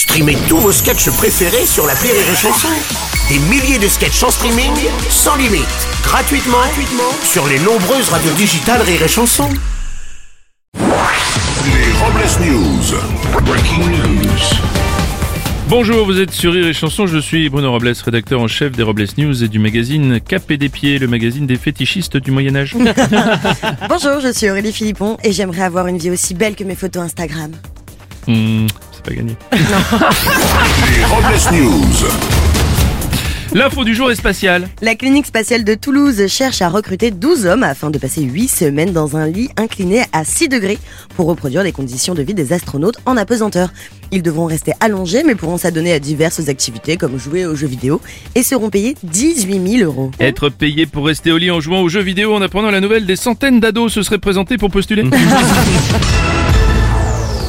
Streamez tous vos sketchs préférés sur la Rire et Chanson. Des milliers de sketchs en streaming, sans limite, gratuitement, gratuitement sur les nombreuses radios digitales Rire et Chanson. Les Robles News. Breaking news. Bonjour, vous êtes sur Rire et Chanson, je suis Bruno Robles, rédacteur en chef des Robles News et du magazine Cap et des Pieds, le magazine des fétichistes du Moyen-Âge. Bonjour, je suis Aurélie Philippon et j'aimerais avoir une vie aussi belle que mes photos Instagram. Hmm, c'est pas gagné. Les Robles News. L'info du jour est spatiale. La clinique spatiale de Toulouse cherche à recruter 12 hommes afin de passer 8 semaines dans un lit incliné à 6 degrés pour reproduire les conditions de vie des astronautes en apesanteur. Ils devront rester allongés mais pourront s'adonner à diverses activités comme jouer aux jeux vidéo et seront payés 18 000 euros. Être payé pour rester au lit en jouant aux jeux vidéo en apprenant la nouvelle des centaines d'ados se seraient présentés pour postuler.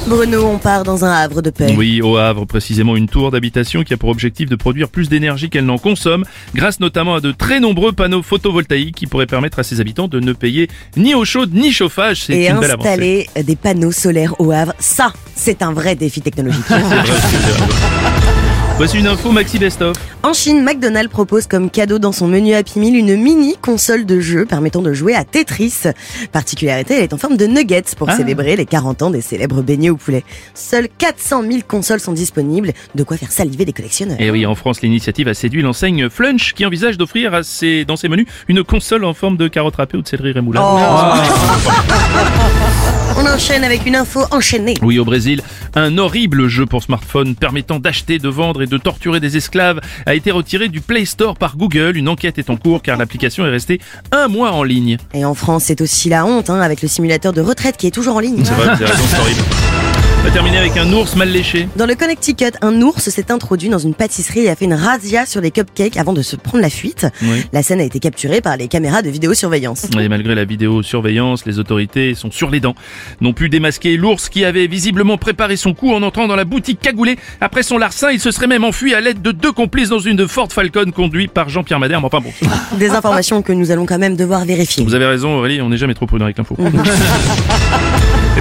Bruno, on part dans un havre de paix. Oui, au Havre, précisément une tour d'habitation qui a pour objectif de produire plus d'énergie qu'elle n'en consomme, grâce notamment à de très nombreux panneaux photovoltaïques qui pourraient permettre à ses habitants de ne payer ni eau chaude ni chauffage. C'est Et une belle avancée. installer des panneaux solaires au Havre, ça, c'est un vrai défi technologique. C'est vrai, c'est vrai. Voici une info Maxi Best-of. En Chine, McDonald's propose comme cadeau dans son menu Happy Meal une mini console de jeu permettant de jouer à Tetris. Particularité, elle est en forme de nuggets pour Ah. célébrer les 40 ans des célèbres beignets au poulet. Seules 400 000 consoles sont disponibles, de quoi faire saliver des collectionneurs. Et oui, en France, l'initiative a séduit l'enseigne Flunch qui envisage d'offrir à ses, dans ses menus une console en forme de carotte râpée ou de céleri rémoulade. On enchaîne avec une info enchaînée. Oui, au Brésil, un horrible jeu pour smartphone permettant d'acheter, de vendre et de torturer des esclaves a été retiré du Play Store par Google. Une enquête est en cours car l'application est restée un mois en ligne. Et en France, c'est aussi la honte hein, avec le simulateur de retraite qui est toujours en ligne. C'est vrai, c'est horrible. On va terminer avec un ours mal léché. Dans le Connecticut, un ours s'est introduit dans une pâtisserie et a fait une razzia sur les cupcakes avant de se prendre la fuite. Oui. La scène a été capturée par les caméras de vidéosurveillance. Et malgré la vidéosurveillance, les autorités sont sur les dents. N'ont pu démasquer l'ours qui avait visiblement préparé son coup en entrant dans la boutique cagoulée. Après son larcin, il se serait même enfui à l'aide de deux complices dans une Ford Falcon conduite par Jean-Pierre Madère. Enfin bon, Des informations que nous allons quand même devoir vérifier. vous avez raison Aurélie, on n'est jamais trop prudent avec l'info.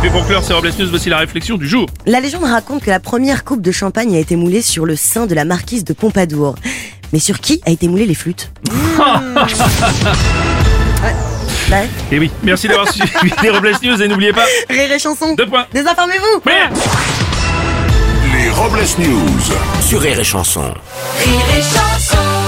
Et puis pour clore, c'est Robles News, voici la réflexion du jour. La légende raconte que la première coupe de champagne a été moulée sur le sein de la marquise de Pompadour. Mais sur qui a été moulée les flûtes Ouais. Et oui, merci d'avoir suivi les Robles News et n'oubliez pas, Rire et chanson. deux points. Désinformez-vous. Merde Les Robles News. Sur Rire et Chanson. Rire et chanson